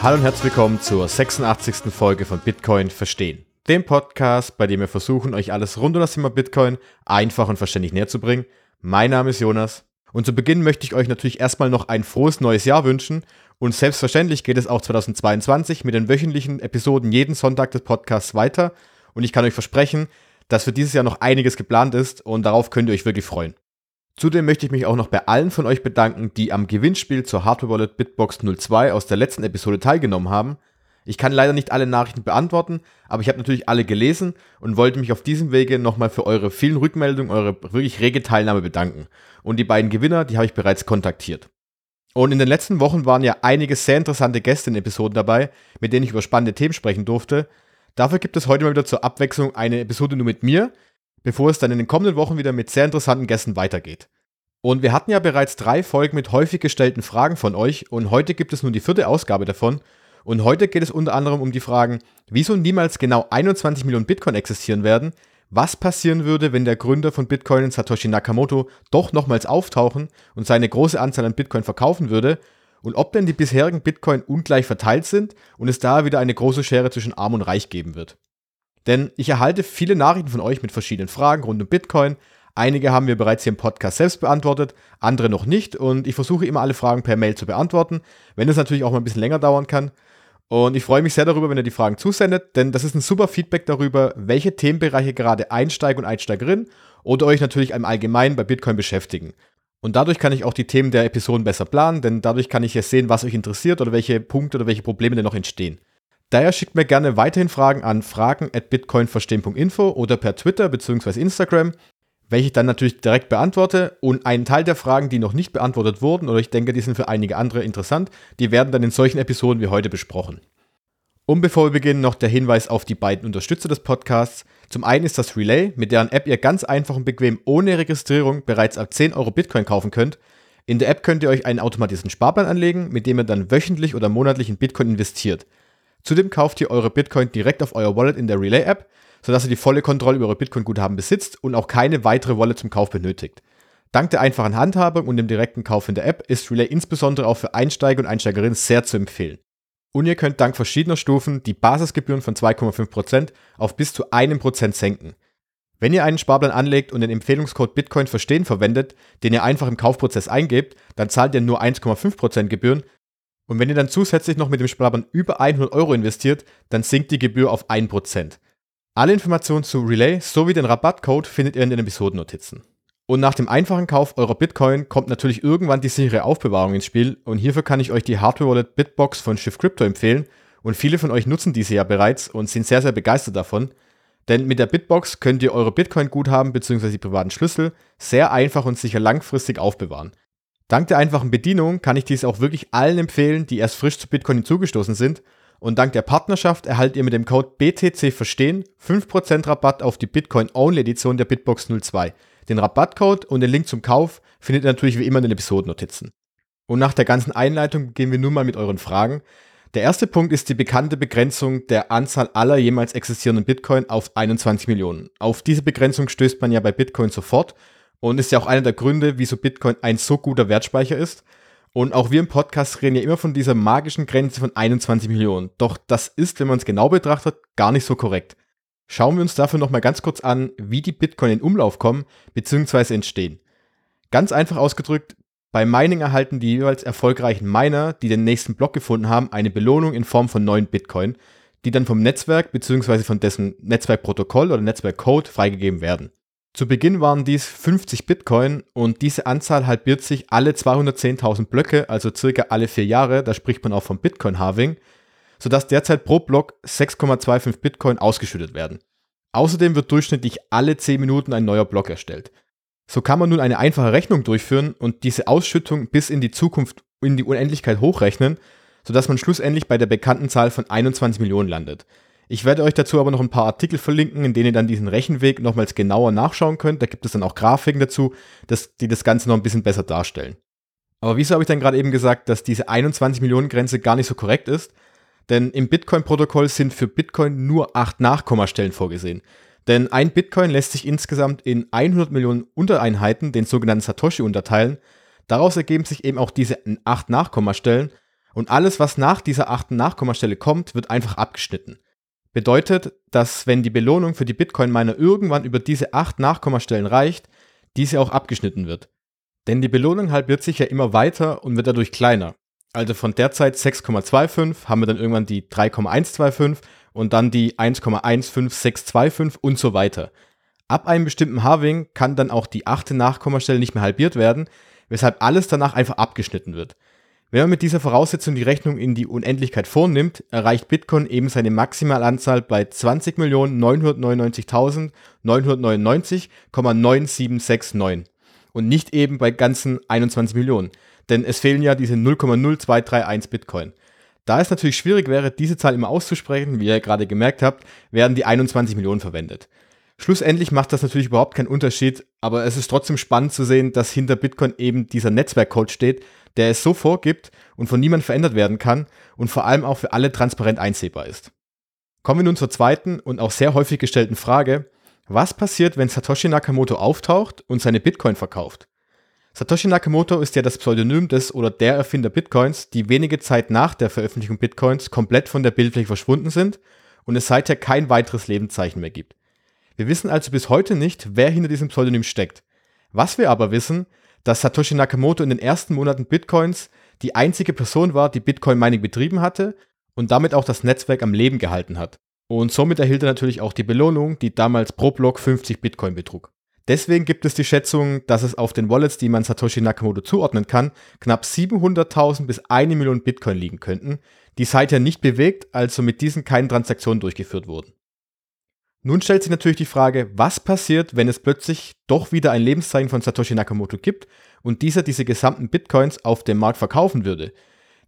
Hallo und herzlich willkommen zur 86. Folge von Bitcoin Verstehen. Dem Podcast, bei dem wir versuchen, euch alles rund um das Thema Bitcoin einfach und verständlich näher zu bringen. Mein Name ist Jonas. Und zu Beginn möchte ich euch natürlich erstmal noch ein frohes neues Jahr wünschen. Und selbstverständlich geht es auch 2022 mit den wöchentlichen Episoden jeden Sonntag des Podcasts weiter. Und ich kann euch versprechen, dass für dieses Jahr noch einiges geplant ist und darauf könnt ihr euch wirklich freuen. Zudem möchte ich mich auch noch bei allen von euch bedanken, die am Gewinnspiel zur Hardware Wallet Bitbox 02 aus der letzten Episode teilgenommen haben. Ich kann leider nicht alle Nachrichten beantworten, aber ich habe natürlich alle gelesen und wollte mich auf diesem Wege nochmal für eure vielen Rückmeldungen, eure wirklich rege Teilnahme bedanken. Und die beiden Gewinner, die habe ich bereits kontaktiert. Und in den letzten Wochen waren ja einige sehr interessante Gäste in Episoden dabei, mit denen ich über spannende Themen sprechen durfte. Dafür gibt es heute mal wieder zur Abwechslung eine Episode nur mit mir, bevor es dann in den kommenden Wochen wieder mit sehr interessanten Gästen weitergeht. Und wir hatten ja bereits drei Folgen mit häufig gestellten Fragen von euch und heute gibt es nun die vierte Ausgabe davon. Und heute geht es unter anderem um die Fragen, wieso niemals genau 21 Millionen Bitcoin existieren werden, was passieren würde, wenn der Gründer von Bitcoin, Satoshi Nakamoto, doch nochmals auftauchen und seine große Anzahl an Bitcoin verkaufen würde und ob denn die bisherigen Bitcoin ungleich verteilt sind und es da wieder eine große Schere zwischen Arm und Reich geben wird. Denn ich erhalte viele Nachrichten von euch mit verschiedenen Fragen rund um Bitcoin. Einige haben wir bereits hier im Podcast selbst beantwortet, andere noch nicht. Und ich versuche immer alle Fragen per Mail zu beantworten, wenn es natürlich auch mal ein bisschen länger dauern kann. Und ich freue mich sehr darüber, wenn ihr die Fragen zusendet, denn das ist ein super Feedback darüber, welche Themenbereiche gerade Einsteiger und Einsteigerinnen oder euch natürlich im Allgemeinen bei Bitcoin beschäftigen. Und dadurch kann ich auch die Themen der Episoden besser planen, denn dadurch kann ich ja sehen, was euch interessiert oder welche Punkte oder welche Probleme denn noch entstehen. Daher schickt mir gerne weiterhin Fragen an fragen.bitcoinverstehen.info oder per Twitter bzw. Instagram, welche ich dann natürlich direkt beantworte. Und einen Teil der Fragen, die noch nicht beantwortet wurden, oder ich denke, die sind für einige andere interessant, die werden dann in solchen Episoden wie heute besprochen. Und bevor wir beginnen, noch der Hinweis auf die beiden Unterstützer des Podcasts. Zum einen ist das Relay, mit deren App ihr ganz einfach und bequem ohne Registrierung bereits ab 10 Euro Bitcoin kaufen könnt. In der App könnt ihr euch einen automatisierten Sparplan anlegen, mit dem ihr dann wöchentlich oder monatlich in Bitcoin investiert. Zudem kauft ihr eure Bitcoin direkt auf euer Wallet in der Relay-App, sodass ihr die volle Kontrolle über eure Bitcoin-Guthaben besitzt und auch keine weitere Wallet zum Kauf benötigt. Dank der einfachen Handhabung und dem direkten Kauf in der App ist Relay insbesondere auch für Einsteiger und Einsteigerinnen sehr zu empfehlen. Und ihr könnt dank verschiedener Stufen die Basisgebühren von 2,5% auf bis zu 1% senken. Wenn ihr einen Sparplan anlegt und den Empfehlungscode Bitcoin verstehen verwendet, den ihr einfach im Kaufprozess eingebt, dann zahlt ihr nur 1,5% Gebühren und wenn ihr dann zusätzlich noch mit dem Sparplan über 100 Euro investiert, dann sinkt die Gebühr auf 1%. Alle Informationen zu Relay sowie den Rabattcode findet ihr in den Episodennotizen. Und nach dem einfachen Kauf eurer Bitcoin kommt natürlich irgendwann die sichere Aufbewahrung ins Spiel und hierfür kann ich euch die Hardware Wallet Bitbox von Shift Crypto empfehlen und viele von euch nutzen diese ja bereits und sind sehr, sehr begeistert davon. Denn mit der Bitbox könnt ihr eure Bitcoin-Guthaben bzw. die privaten Schlüssel sehr einfach und sicher langfristig aufbewahren. Dank der einfachen Bedienung kann ich dies auch wirklich allen empfehlen, die erst frisch zu Bitcoin hinzugestoßen sind. Und dank der Partnerschaft erhaltet ihr mit dem Code BTC Verstehen 5% Rabatt auf die Bitcoin-Only-Edition der Bitbox 02. Den Rabattcode und den Link zum Kauf findet ihr natürlich wie immer in den Episodennotizen. Und nach der ganzen Einleitung gehen wir nun mal mit euren Fragen. Der erste Punkt ist die bekannte Begrenzung der Anzahl aller jemals existierenden Bitcoin auf 21 Millionen. Auf diese Begrenzung stößt man ja bei Bitcoin sofort und ist ja auch einer der Gründe, wieso Bitcoin ein so guter Wertspeicher ist. Und auch wir im Podcast reden ja immer von dieser magischen Grenze von 21 Millionen. Doch das ist, wenn man es genau betrachtet, gar nicht so korrekt. Schauen wir uns dafür nochmal ganz kurz an, wie die Bitcoin in Umlauf kommen bzw. entstehen. Ganz einfach ausgedrückt, bei Mining erhalten die jeweils erfolgreichen Miner, die den nächsten Block gefunden haben, eine Belohnung in Form von neuen Bitcoin, die dann vom Netzwerk bzw. von dessen Netzwerkprotokoll oder Netzwerkcode freigegeben werden. Zu Beginn waren dies 50 Bitcoin und diese Anzahl halbiert sich alle 210.000 Blöcke, also circa alle vier Jahre, da spricht man auch vom Bitcoin-Halving, sodass derzeit pro Block 6,25 Bitcoin ausgeschüttet werden. Außerdem wird durchschnittlich alle 10 Minuten ein neuer Block erstellt. So kann man nun eine einfache Rechnung durchführen und diese Ausschüttung bis in die Zukunft, in die Unendlichkeit hochrechnen, sodass man schlussendlich bei der bekannten Zahl von 21 Millionen landet. Ich werde euch dazu aber noch ein paar Artikel verlinken, in denen ihr dann diesen Rechenweg nochmals genauer nachschauen könnt. Da gibt es dann auch Grafiken dazu, dass, die das Ganze noch ein bisschen besser darstellen. Aber wieso habe ich dann gerade eben gesagt, dass diese 21 Millionen Grenze gar nicht so korrekt ist? Denn im Bitcoin-Protokoll sind für Bitcoin nur 8 Nachkommastellen vorgesehen. Denn ein Bitcoin lässt sich insgesamt in 100 Millionen Untereinheiten, den sogenannten Satoshi, unterteilen. Daraus ergeben sich eben auch diese 8 Nachkommastellen Und alles, was nach dieser achten Nachkommastelle kommt, wird einfach abgeschnitten. Bedeutet, dass wenn die Belohnung für die Bitcoin-Miner irgendwann über diese acht Nachkommastellen reicht, diese auch abgeschnitten wird. Denn die Belohnung halbiert sich ja immer weiter und wird dadurch kleiner. Also von derzeit 6,25 haben wir dann irgendwann die 3,125 und dann die 1,15625 und so weiter. Ab einem bestimmten Halving kann dann auch die achte Nachkommastelle nicht mehr halbiert werden, weshalb alles danach einfach abgeschnitten wird. Wenn man mit dieser Voraussetzung die Rechnung in die Unendlichkeit vornimmt, erreicht Bitcoin eben seine Maximalanzahl bei 20.999.999,9769 und nicht eben bei ganzen 21 Millionen, denn es fehlen ja diese 0,0231 Bitcoin. Da es natürlich schwierig wäre, diese Zahl immer auszusprechen, wie ihr gerade gemerkt habt, werden die 21 Millionen verwendet. Schlussendlich macht das natürlich überhaupt keinen Unterschied, aber es ist trotzdem spannend zu sehen, dass hinter Bitcoin eben dieser Netzwerkcode steht, der es so vorgibt und von niemandem verändert werden kann und vor allem auch für alle transparent einsehbar ist. Kommen wir nun zur zweiten und auch sehr häufig gestellten Frage, was passiert, wenn Satoshi Nakamoto auftaucht und seine Bitcoin verkauft? Satoshi Nakamoto ist ja das Pseudonym des oder der Erfinder Bitcoins, die wenige Zeit nach der Veröffentlichung Bitcoins komplett von der Bildfläche verschwunden sind und es seither kein weiteres Lebenszeichen mehr gibt. Wir wissen also bis heute nicht, wer hinter diesem Pseudonym steckt. Was wir aber wissen, dass Satoshi Nakamoto in den ersten Monaten Bitcoins die einzige Person war, die Bitcoin Mining betrieben hatte und damit auch das Netzwerk am Leben gehalten hat. Und somit erhielt er natürlich auch die Belohnung, die damals pro Block 50 Bitcoin betrug. Deswegen gibt es die Schätzung, dass es auf den Wallets, die man Satoshi Nakamoto zuordnen kann, knapp 700.000 bis 1 Million Bitcoin liegen könnten, die seither nicht bewegt, also mit diesen keine Transaktionen durchgeführt wurden. Nun stellt sich natürlich die Frage, was passiert, wenn es plötzlich doch wieder ein Lebenszeichen von Satoshi Nakamoto gibt und dieser diese gesamten Bitcoins auf dem Markt verkaufen würde.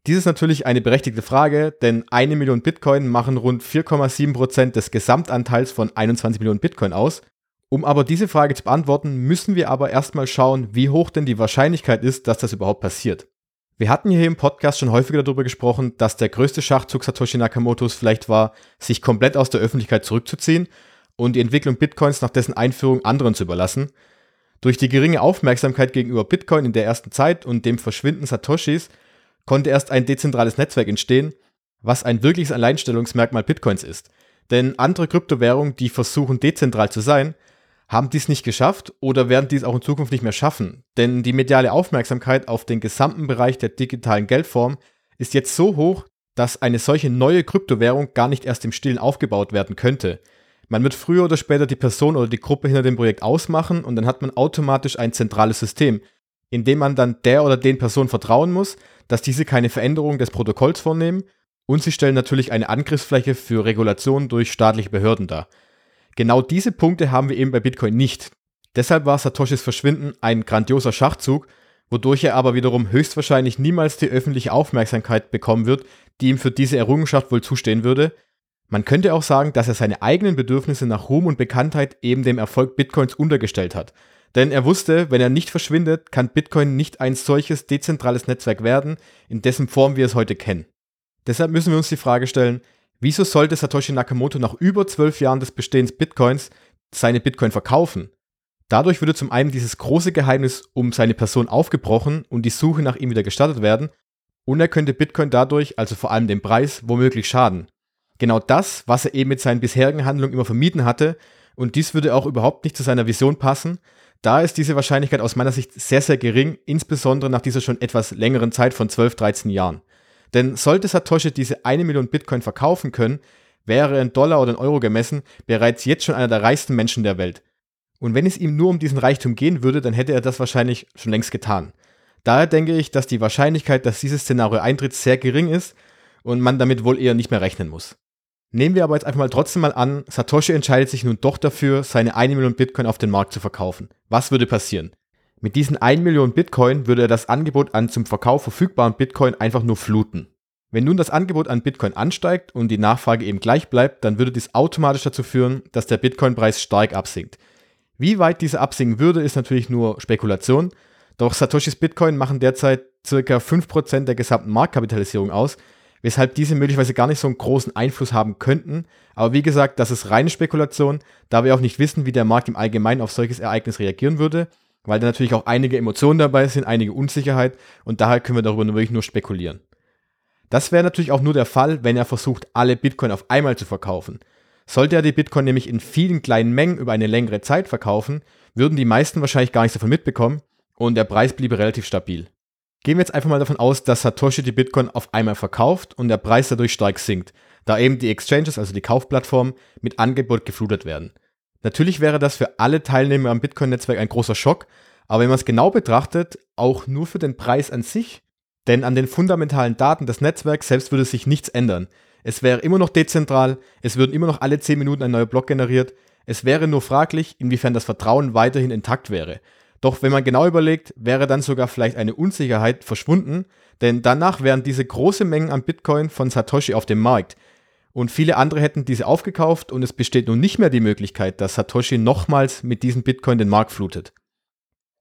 Dies ist natürlich eine berechtigte Frage, denn eine Million Bitcoin machen rund 4,7% des Gesamtanteils von 21 Millionen Bitcoin aus. Um aber diese Frage zu beantworten, müssen wir aber erstmal schauen, wie hoch denn die Wahrscheinlichkeit ist, dass das überhaupt passiert. Wir hatten hier im Podcast schon häufiger darüber gesprochen, dass der größte Schachzug Satoshi Nakamotos vielleicht war, sich komplett aus der Öffentlichkeit zurückzuziehen und die Entwicklung Bitcoins nach dessen Einführung anderen zu überlassen. Durch die geringe Aufmerksamkeit gegenüber Bitcoin in der ersten Zeit und dem Verschwinden Satoshis konnte erst ein dezentrales Netzwerk entstehen, was ein wirkliches Alleinstellungsmerkmal Bitcoins ist. Denn andere Kryptowährungen, die versuchen dezentral zu sein, haben dies nicht geschafft oder werden dies auch in Zukunft nicht mehr schaffen. Denn die mediale Aufmerksamkeit auf den gesamten Bereich der digitalen Geldform ist jetzt so hoch, dass eine solche neue Kryptowährung gar nicht erst im Stillen aufgebaut werden könnte. Man wird früher oder später die Person oder die Gruppe hinter dem Projekt ausmachen und dann hat man automatisch ein zentrales System, in dem man dann der oder den Personen vertrauen muss, dass diese keine Veränderung des Protokolls vornehmen und sie stellen natürlich eine Angriffsfläche für Regulationen durch staatliche Behörden dar. Genau diese Punkte haben wir eben bei Bitcoin nicht. Deshalb war Satoshis Verschwinden ein grandioser Schachzug, wodurch er aber wiederum höchstwahrscheinlich niemals die öffentliche Aufmerksamkeit bekommen wird, die ihm für diese Errungenschaft wohl zustehen würde. Man könnte auch sagen, dass er seine eigenen Bedürfnisse nach Ruhm und Bekanntheit eben dem Erfolg Bitcoins untergestellt hat. Denn er wusste, wenn er nicht verschwindet, kann Bitcoin nicht ein solches dezentrales Netzwerk werden, in dessen Form wir es heute kennen. Deshalb müssen wir uns die Frage stellen, Wieso sollte Satoshi Nakamoto nach über zwölf Jahren des Bestehens Bitcoins seine Bitcoin verkaufen? Dadurch würde zum einen dieses große Geheimnis um seine Person aufgebrochen und die Suche nach ihm wieder gestartet werden, und er könnte Bitcoin dadurch, also vor allem dem Preis, womöglich schaden. Genau das, was er eben mit seinen bisherigen Handlungen immer vermieden hatte, und dies würde auch überhaupt nicht zu seiner Vision passen, da ist diese Wahrscheinlichkeit aus meiner Sicht sehr, sehr gering, insbesondere nach dieser schon etwas längeren Zeit von 12, 13 Jahren. Denn sollte Satoshi diese eine Million Bitcoin verkaufen können, wäre er in Dollar oder in Euro gemessen bereits jetzt schon einer der reichsten Menschen der Welt. Und wenn es ihm nur um diesen Reichtum gehen würde, dann hätte er das wahrscheinlich schon längst getan. Daher denke ich, dass die Wahrscheinlichkeit, dass dieses Szenario eintritt, sehr gering ist und man damit wohl eher nicht mehr rechnen muss. Nehmen wir aber jetzt einfach mal trotzdem mal an, Satoshi entscheidet sich nun doch dafür, seine eine Million Bitcoin auf den Markt zu verkaufen. Was würde passieren? Mit diesen 1 Million Bitcoin würde er das Angebot an zum Verkauf verfügbaren Bitcoin einfach nur fluten. Wenn nun das Angebot an Bitcoin ansteigt und die Nachfrage eben gleich bleibt, dann würde dies automatisch dazu führen, dass der Bitcoin-Preis stark absinkt. Wie weit diese absinken würde, ist natürlich nur Spekulation, doch Satoshis Bitcoin machen derzeit ca. 5% der gesamten Marktkapitalisierung aus, weshalb diese möglicherweise gar nicht so einen großen Einfluss haben könnten. Aber wie gesagt, das ist reine Spekulation, da wir auch nicht wissen, wie der Markt im Allgemeinen auf solches Ereignis reagieren würde weil da natürlich auch einige Emotionen dabei sind, einige Unsicherheit und daher können wir darüber wirklich nur spekulieren. Das wäre natürlich auch nur der Fall, wenn er versucht, alle Bitcoin auf einmal zu verkaufen. Sollte er die Bitcoin nämlich in vielen kleinen Mengen über eine längere Zeit verkaufen, würden die meisten wahrscheinlich gar nichts davon mitbekommen und der Preis bliebe relativ stabil. Gehen wir jetzt einfach mal davon aus, dass Satoshi die Bitcoin auf einmal verkauft und der Preis dadurch stark sinkt, da eben die Exchanges, also die Kaufplattformen, mit Angebot geflutet werden. Natürlich wäre das für alle Teilnehmer am Bitcoin-Netzwerk ein großer Schock, aber wenn man es genau betrachtet, auch nur für den Preis an sich, denn an den fundamentalen Daten des Netzwerks selbst würde sich nichts ändern. Es wäre immer noch dezentral, es würden immer noch alle 10 Minuten ein neuer Block generiert, es wäre nur fraglich, inwiefern das Vertrauen weiterhin intakt wäre. Doch wenn man genau überlegt, wäre dann sogar vielleicht eine Unsicherheit verschwunden, denn danach wären diese große Mengen an Bitcoin von Satoshi auf dem Markt. Und viele andere hätten diese aufgekauft und es besteht nun nicht mehr die Möglichkeit, dass Satoshi nochmals mit diesen Bitcoin den Markt flutet.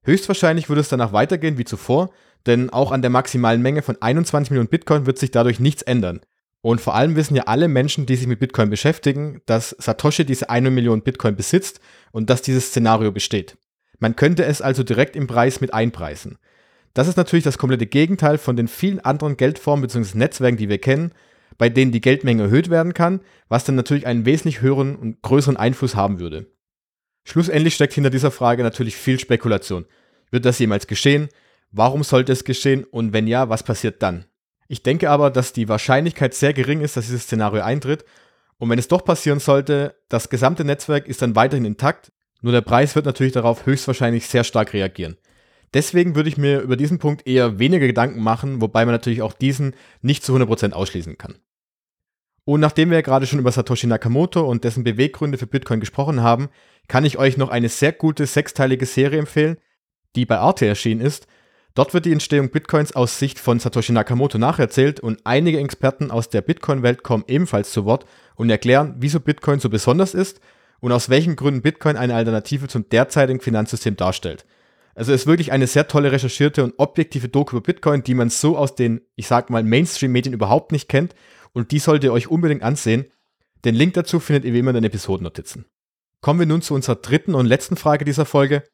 Höchstwahrscheinlich würde es danach weitergehen wie zuvor, denn auch an der maximalen Menge von 21 Millionen Bitcoin wird sich dadurch nichts ändern. Und vor allem wissen ja alle Menschen, die sich mit Bitcoin beschäftigen, dass Satoshi diese 1 Million Bitcoin besitzt und dass dieses Szenario besteht. Man könnte es also direkt im Preis mit einpreisen. Das ist natürlich das komplette Gegenteil von den vielen anderen Geldformen bzw. Netzwerken, die wir kennen, bei denen die Geldmenge erhöht werden kann, was dann natürlich einen wesentlich höheren und größeren Einfluss haben würde. Schlussendlich steckt hinter dieser Frage natürlich viel Spekulation. Wird das jemals geschehen? Warum sollte es geschehen? Und wenn ja, was passiert dann? Ich denke aber, dass die Wahrscheinlichkeit sehr gering ist, dass dieses Szenario eintritt. Und wenn es doch passieren sollte, das gesamte Netzwerk ist dann weiterhin intakt, nur der Preis wird natürlich darauf höchstwahrscheinlich sehr stark reagieren. Deswegen würde ich mir über diesen Punkt eher weniger Gedanken machen, wobei man natürlich auch diesen nicht zu 100% ausschließen kann. Und nachdem wir ja gerade schon über Satoshi Nakamoto und dessen Beweggründe für Bitcoin gesprochen haben, kann ich euch noch eine sehr gute sechsteilige Serie empfehlen, die bei Arte erschienen ist. Dort wird die Entstehung Bitcoins aus Sicht von Satoshi Nakamoto nacherzählt und einige Experten aus der Bitcoin-Welt kommen ebenfalls zu Wort und erklären, wieso Bitcoin so besonders ist und aus welchen Gründen Bitcoin eine Alternative zum derzeitigen Finanzsystem darstellt. Also ist wirklich eine sehr tolle recherchierte und objektive Doku über Bitcoin, die man so aus den, ich sag mal, Mainstream-Medien überhaupt nicht kennt und die solltet ihr euch unbedingt ansehen. Den Link dazu findet ihr wie immer in den Episodennotizen. Kommen wir nun zu unserer dritten und letzten Frage dieser Folge.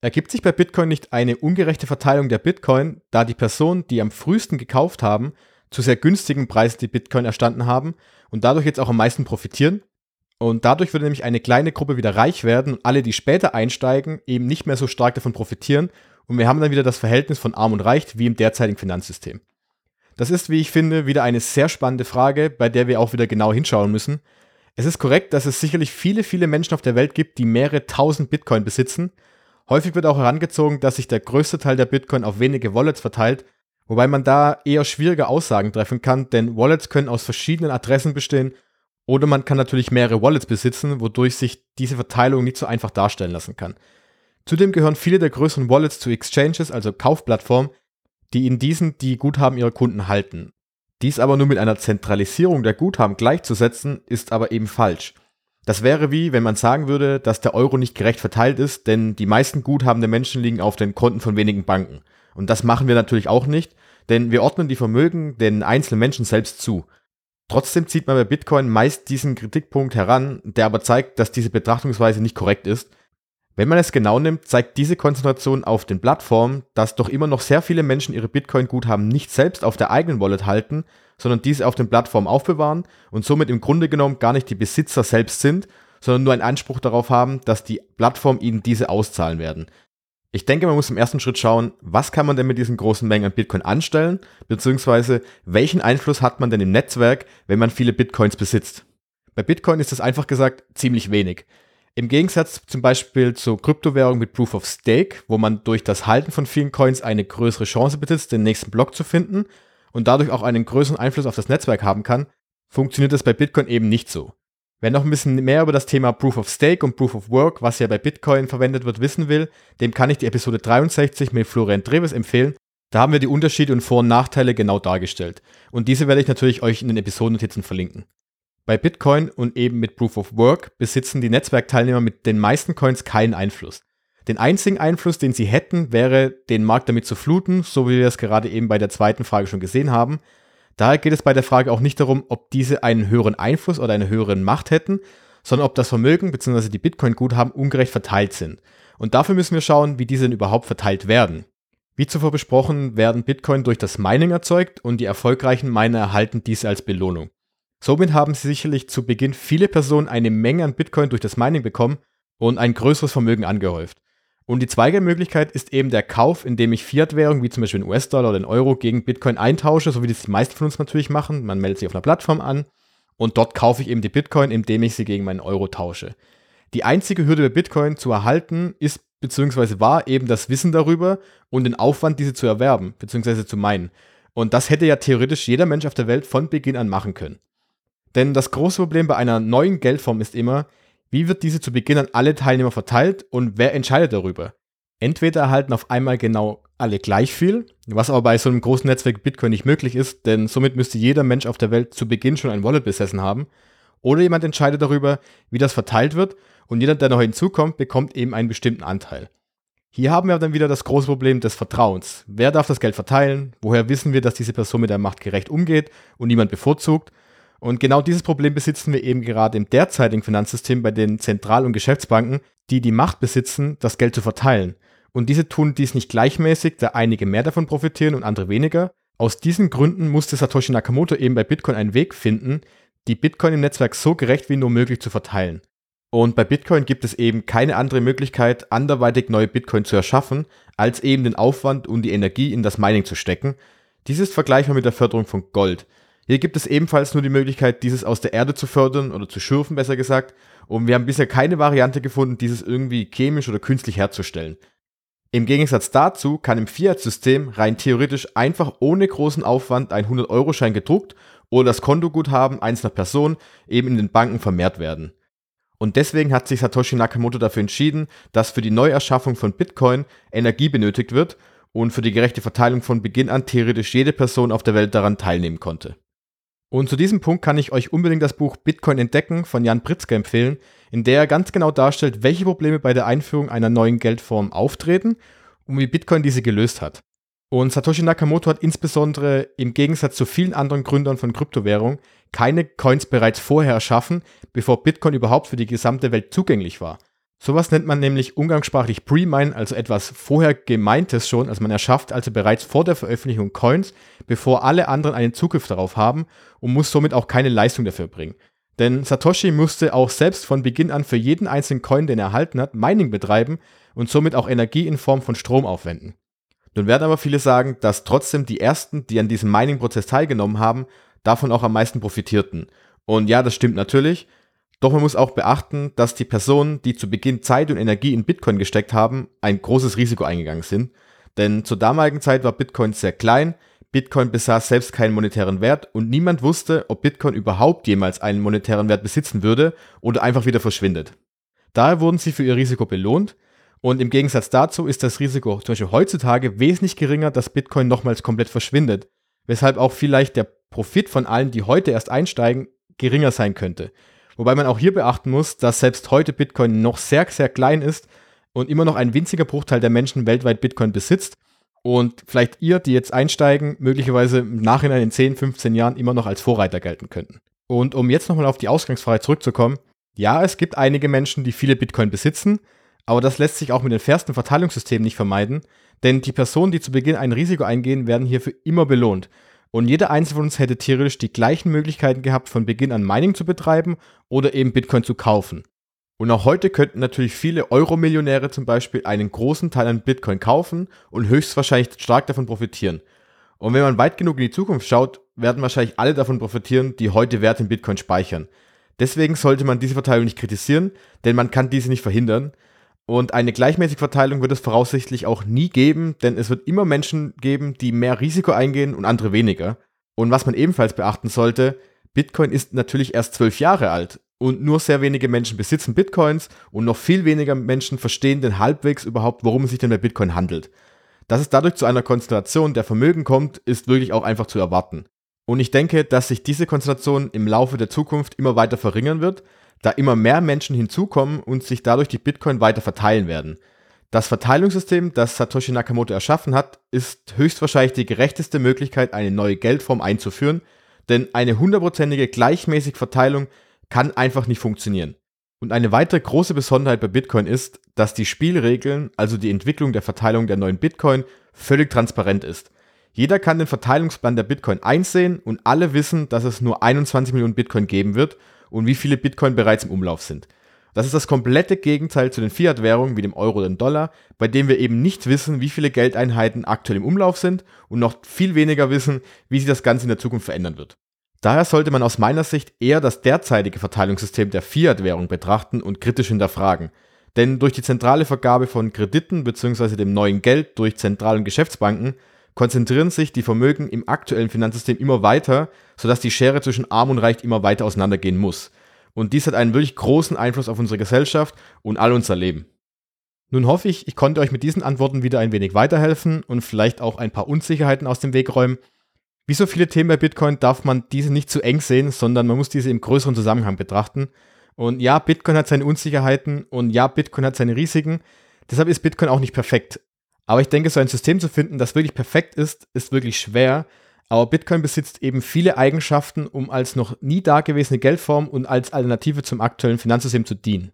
Ergibt sich bei Bitcoin nicht eine ungerechte Verteilung der Bitcoin, da die Personen, die am frühesten gekauft haben, zu sehr günstigen Preisen die Bitcoin erstanden haben und dadurch jetzt auch am meisten profitieren? Und dadurch würde nämlich eine kleine Gruppe wieder reich werden und alle, die später einsteigen, eben nicht mehr so stark davon profitieren. Und wir haben dann wieder das Verhältnis von arm und reich wie im derzeitigen Finanzsystem. Das ist, wie ich finde, wieder eine sehr spannende Frage, bei der wir auch wieder genau hinschauen müssen. Es ist korrekt, dass es sicherlich viele, viele Menschen auf der Welt gibt, die mehrere tausend Bitcoin besitzen. Häufig wird auch herangezogen, dass sich der größte Teil der Bitcoin auf wenige Wallets verteilt, wobei man da eher schwierige Aussagen treffen kann, denn Wallets können aus verschiedenen Adressen bestehen oder man kann natürlich mehrere Wallets besitzen, wodurch sich diese Verteilung nicht so einfach darstellen lassen kann. Zudem gehören viele der größeren Wallets zu Exchanges, also Kaufplattformen, die in diesen die Guthaben ihrer Kunden halten. Dies aber nur mit einer Zentralisierung der Guthaben gleichzusetzen, ist aber eben falsch. Das wäre wie, wenn man sagen würde, dass der Euro nicht gerecht verteilt ist, denn die meisten Guthaben der Menschen liegen auf den Konten von wenigen Banken. Und das machen wir natürlich auch nicht, denn wir ordnen die Vermögen den einzelnen Menschen selbst zu. Trotzdem zieht man bei Bitcoin meist diesen Kritikpunkt heran, der aber zeigt, dass diese Betrachtungsweise nicht korrekt ist. Wenn man es genau nimmt, zeigt diese Konzentration auf den Plattformen, dass doch immer noch sehr viele Menschen ihre Bitcoin-Guthaben nicht selbst auf der eigenen Wallet halten, sondern diese auf den Plattformen aufbewahren und somit im Grunde genommen gar nicht die Besitzer selbst sind, sondern nur einen Anspruch darauf haben, dass die Plattform ihnen diese auszahlen werden. Ich denke, man muss im ersten Schritt schauen, was kann man denn mit diesen großen Mengen an Bitcoin anstellen, beziehungsweise welchen Einfluss hat man denn im Netzwerk, wenn man viele Bitcoins besitzt. Bei Bitcoin ist das einfach gesagt ziemlich wenig. Im Gegensatz zum Beispiel zur Kryptowährung mit Proof of Stake, wo man durch das Halten von vielen Coins eine größere Chance besitzt, den nächsten Block zu finden und dadurch auch einen größeren Einfluss auf das Netzwerk haben kann, funktioniert das bei Bitcoin eben nicht so. Wer noch ein bisschen mehr über das Thema Proof of Stake und Proof of Work, was ja bei Bitcoin verwendet wird, wissen will, dem kann ich die Episode 63 mit Florian Treves empfehlen. Da haben wir die Unterschiede und Vor- und Nachteile genau dargestellt. Und diese werde ich natürlich euch in den Episodennotizen verlinken. Bei Bitcoin und eben mit Proof of Work besitzen die Netzwerkteilnehmer mit den meisten Coins keinen Einfluss. Den einzigen Einfluss, den sie hätten, wäre, den Markt damit zu fluten, so wie wir es gerade eben bei der zweiten Frage schon gesehen haben. Daher geht es bei der Frage auch nicht darum, ob diese einen höheren Einfluss oder eine höhere Macht hätten, sondern ob das Vermögen bzw. die Bitcoin-Guthaben ungerecht verteilt sind. Und dafür müssen wir schauen, wie diese denn überhaupt verteilt werden. Wie zuvor besprochen, werden Bitcoin durch das Mining erzeugt und die erfolgreichen Miner erhalten diese als Belohnung. Somit haben sicherlich zu Beginn viele Personen eine Menge an Bitcoin durch das Mining bekommen und ein größeres Vermögen angehäuft. Und die zweite Möglichkeit ist eben der Kauf, indem ich Fiat-Währung, wie zum Beispiel den US-Dollar oder den Euro, gegen Bitcoin eintausche, so wie das die meisten von uns natürlich machen. Man meldet sich auf einer Plattform an und dort kaufe ich eben die Bitcoin, indem ich sie gegen meinen Euro tausche. Die einzige Hürde bei Bitcoin zu erhalten ist bzw. war eben das Wissen darüber und den Aufwand, diese zu erwerben bzw. zu meinen. Und das hätte ja theoretisch jeder Mensch auf der Welt von Beginn an machen können. Denn das große Problem bei einer neuen Geldform ist immer, wie wird diese zu Beginn an alle Teilnehmer verteilt und wer entscheidet darüber? Entweder erhalten auf einmal genau alle gleich viel, was aber bei so einem großen Netzwerk Bitcoin nicht möglich ist, denn somit müsste jeder Mensch auf der Welt zu Beginn schon ein Wallet besessen haben. Oder jemand entscheidet darüber, wie das verteilt wird und jeder, der noch hinzukommt, bekommt eben einen bestimmten Anteil. Hier haben wir dann wieder das große Problem des Vertrauens. Wer darf das Geld verteilen? Woher wissen wir, dass diese Person mit der Macht gerecht umgeht und niemand bevorzugt? Und genau dieses Problem besitzen wir eben gerade im derzeitigen Finanzsystem bei den Zentral- und Geschäftsbanken, die die Macht besitzen, das Geld zu verteilen. Und diese tun dies nicht gleichmäßig, da einige mehr davon profitieren und andere weniger. Aus diesen Gründen musste Satoshi Nakamoto eben bei Bitcoin einen Weg finden, die Bitcoin im Netzwerk so gerecht wie nur möglich zu verteilen. Und bei Bitcoin gibt es eben keine andere Möglichkeit, anderweitig neue Bitcoin zu erschaffen, als eben den Aufwand und die Energie in das Mining zu stecken. Dies ist vergleichbar mit der Förderung von Gold. Hier gibt es ebenfalls nur die Möglichkeit, dieses aus der Erde zu fördern oder zu schürfen, besser gesagt. Und wir haben bisher keine Variante gefunden, dieses irgendwie chemisch oder künstlich herzustellen. Im Gegensatz dazu kann im Fiat-System rein theoretisch einfach ohne großen Aufwand ein 100-Euro-Schein gedruckt oder das Kontoguthaben einzelner Personen eben in den Banken vermehrt werden. Und deswegen hat sich Satoshi Nakamoto dafür entschieden, dass für die Neuerschaffung von Bitcoin Energie benötigt wird und für die gerechte Verteilung von Beginn an theoretisch jede Person auf der Welt daran teilnehmen konnte. Und zu diesem Punkt kann ich euch unbedingt das Buch Bitcoin entdecken von Jan Pritzke empfehlen, in der er ganz genau darstellt, welche Probleme bei der Einführung einer neuen Geldform auftreten und wie Bitcoin diese gelöst hat. Und Satoshi Nakamoto hat insbesondere im Gegensatz zu vielen anderen Gründern von Kryptowährungen keine Coins bereits vorher erschaffen, bevor Bitcoin überhaupt für die gesamte Welt zugänglich war. Sowas nennt man nämlich umgangssprachlich Pre-Mine, also etwas vorher gemeintes schon, also man erschafft also bereits vor der Veröffentlichung Coins, bevor alle anderen einen Zugriff darauf haben und muss somit auch keine Leistung dafür bringen. Denn Satoshi musste auch selbst von Beginn an für jeden einzelnen Coin, den er erhalten hat, Mining betreiben und somit auch Energie in Form von Strom aufwenden. Nun werden aber viele sagen, dass trotzdem die ersten, die an diesem Mining-Prozess teilgenommen haben, davon auch am meisten profitierten. Und ja, das stimmt natürlich, doch man muss auch beachten, dass die Personen, die zu Beginn Zeit und Energie in Bitcoin gesteckt haben, ein großes Risiko eingegangen sind. Denn zur damaligen Zeit war Bitcoin sehr klein, Bitcoin besaß selbst keinen monetären Wert und niemand wusste, ob Bitcoin überhaupt jemals einen monetären Wert besitzen würde oder einfach wieder verschwindet. Daher wurden sie für ihr Risiko belohnt und im Gegensatz dazu ist das Risiko zum Beispiel heutzutage wesentlich geringer, dass Bitcoin nochmals komplett verschwindet, weshalb auch vielleicht der Profit von allen, die heute erst einsteigen, geringer sein könnte. Wobei man auch hier beachten muss, dass selbst heute Bitcoin noch sehr, sehr klein ist und immer noch ein winziger Bruchteil der Menschen weltweit Bitcoin besitzt und vielleicht ihr, die jetzt einsteigen, möglicherweise im Nachhinein in 10, 15 Jahren immer noch als Vorreiter gelten könnten. Und um jetzt nochmal auf die Ausgangsfrage zurückzukommen, ja, es gibt einige Menschen, die viele Bitcoin besitzen, aber das lässt sich auch mit den fairsten Verteilungssystemen nicht vermeiden, denn die Personen, die zu Beginn ein Risiko eingehen, werden hierfür immer belohnt. Und jeder Einzelne von uns hätte theoretisch die gleichen Möglichkeiten gehabt, von Beginn an Mining zu betreiben oder eben Bitcoin zu kaufen. Und auch heute könnten natürlich viele Euro-Millionäre zum Beispiel einen großen Teil an Bitcoin kaufen und höchstwahrscheinlich stark davon profitieren. Und wenn man weit genug in die Zukunft schaut, werden wahrscheinlich alle davon profitieren, die heute Werte in Bitcoin speichern. Deswegen sollte man diese Verteilung nicht kritisieren, denn man kann diese nicht verhindern. Und eine gleichmäßige Verteilung wird es voraussichtlich auch nie geben, denn es wird immer Menschen geben, die mehr Risiko eingehen und andere weniger. Und was man ebenfalls beachten sollte, Bitcoin ist natürlich erst zwölf Jahre alt und nur sehr wenige Menschen besitzen Bitcoins und noch viel weniger Menschen verstehen denn halbwegs überhaupt, worum es sich denn bei Bitcoin handelt. Dass es dadurch zu einer Konzentration der Vermögen kommt, ist wirklich auch einfach zu erwarten. Und ich denke, dass sich diese Konzentration im Laufe der Zukunft immer weiter verringern wird, da immer mehr Menschen hinzukommen und sich dadurch die Bitcoin weiter verteilen werden. Das Verteilungssystem, das Satoshi Nakamoto erschaffen hat, ist höchstwahrscheinlich die gerechteste Möglichkeit, eine neue Geldform einzuführen, denn eine hundertprozentige gleichmäßige Verteilung kann einfach nicht funktionieren. Und eine weitere große Besonderheit bei Bitcoin ist, dass die Spielregeln, also die Entwicklung der Verteilung der neuen Bitcoin, völlig transparent ist. Jeder kann den Verteilungsplan der Bitcoin einsehen und alle wissen, dass es nur 21 Millionen Bitcoin geben wird und wie viele Bitcoin bereits im Umlauf sind. Das ist das komplette Gegenteil zu den Fiat-Währungen wie dem Euro oder dem Dollar, bei dem wir eben nicht wissen, wie viele Geldeinheiten aktuell im Umlauf sind und noch viel weniger wissen, wie sich das Ganze in der Zukunft verändern wird. Daher sollte man aus meiner Sicht eher das derzeitige Verteilungssystem der Fiat-Währung betrachten und kritisch hinterfragen. Denn durch die zentrale Vergabe von Krediten bzw. dem neuen Geld durch zentralen Geschäftsbanken konzentrieren sich die Vermögen im aktuellen Finanzsystem immer weiter, sodass die Schere zwischen Arm und Reich immer weiter auseinandergehen muss. Und dies hat einen wirklich großen Einfluss auf unsere Gesellschaft und all unser Leben. Nun hoffe ich, ich konnte euch mit diesen Antworten wieder ein wenig weiterhelfen und vielleicht auch ein paar Unsicherheiten aus dem Weg räumen. Wie so viele Themen bei Bitcoin darf man diese nicht zu eng sehen, sondern man muss diese im größeren Zusammenhang betrachten. Und ja, Bitcoin hat seine Unsicherheiten und ja, Bitcoin hat seine Risiken. Deshalb ist Bitcoin auch nicht perfekt. Aber ich denke, so ein System zu finden, das wirklich perfekt ist, ist wirklich schwer. Aber Bitcoin besitzt eben viele Eigenschaften, um als noch nie dagewesene Geldform und als Alternative zum aktuellen Finanzsystem zu dienen.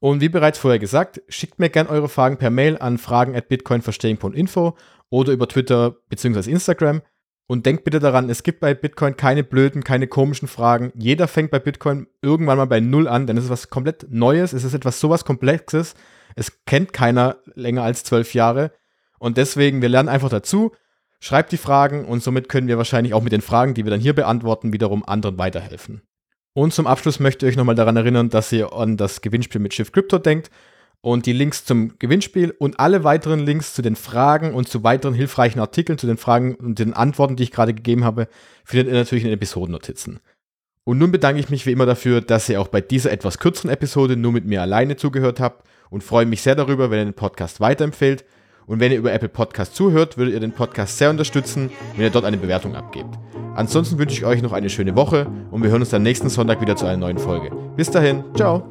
Und wie bereits vorher gesagt, schickt mir gerne eure Fragen per Mail an fragen@bitcoinverstehen.info oder über Twitter bzw. Instagram. Und denkt bitte daran, es gibt bei Bitcoin keine blöden, keine komischen Fragen. Jeder fängt bei Bitcoin irgendwann mal bei Null an, denn es ist was komplett Neues, es ist etwas sowas Komplexes. Es kennt keiner länger als zwölf Jahre. Und deswegen, wir lernen einfach dazu. Schreibt die Fragen und somit können wir wahrscheinlich auch mit den Fragen, die wir dann hier beantworten, wiederum anderen weiterhelfen. Und zum Abschluss möchte ich euch nochmal daran erinnern, dass ihr an das Gewinnspiel mit Shift Crypto denkt und die Links zum Gewinnspiel und alle weiteren Links zu den Fragen und zu weiteren hilfreichen Artikeln, zu den Fragen und den Antworten, die ich gerade gegeben habe, findet ihr natürlich in den Episodennotizen. Und nun bedanke ich mich wie immer dafür, dass ihr auch bei dieser etwas kürzeren Episode nur mit mir alleine zugehört habt und freue mich sehr darüber, wenn ihr den Podcast weiterempfehlt. Und wenn ihr über Apple Podcast zuhört, würdet ihr den Podcast sehr unterstützen, wenn ihr dort eine Bewertung abgebt. Ansonsten wünsche ich euch noch eine schöne Woche und wir hören uns dann nächsten Sonntag wieder zu einer neuen Folge. Bis dahin, ciao!